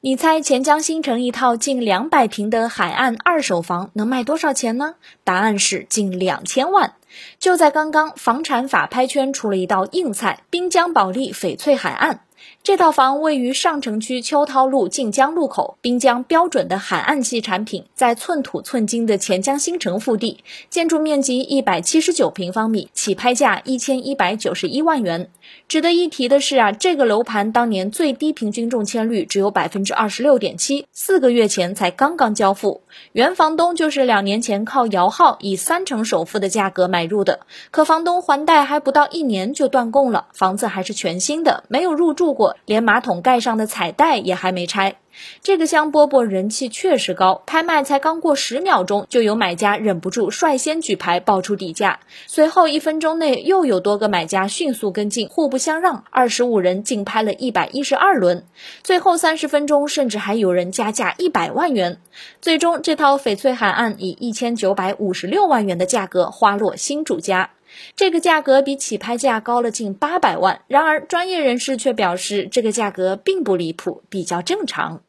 你猜钱江新城一套近两百平的海岸二手房能卖多少钱呢？答案是近两千万。就在刚刚，房产法拍圈出了一道硬菜——滨江保利翡翠海岸。这套房位于上城区秋涛路晋江路口，滨江标准的海岸系产品，在寸土寸金的钱江新城腹地，建筑面积一百七十九平方米，起拍价一千一百九十一万元。值得一提的是啊，这个楼盘当年最低平均中签率只有百分之二十六点七，四个月前才刚刚交付。原房东就是两年前靠摇号以三成首付的价格买买入的，可房东还贷还不到一年就断供了，房子还是全新的，没有入住过。连马桶盖上的彩带也还没拆，这个香饽饽人气确实高，拍卖才刚过十秒钟，就有买家忍不住率先举牌报出底价，随后一分钟内又有多个买家迅速跟进，互不相让，二十五人竞拍了一百一十二轮，最后三十分钟甚至还有人加价一百万元，最终这套翡翠海岸以一千九百五十六万元的价格花落新主家。这个价格比起拍价高了近八百万，然而专业人士却表示，这个价格并不离谱，比较正常。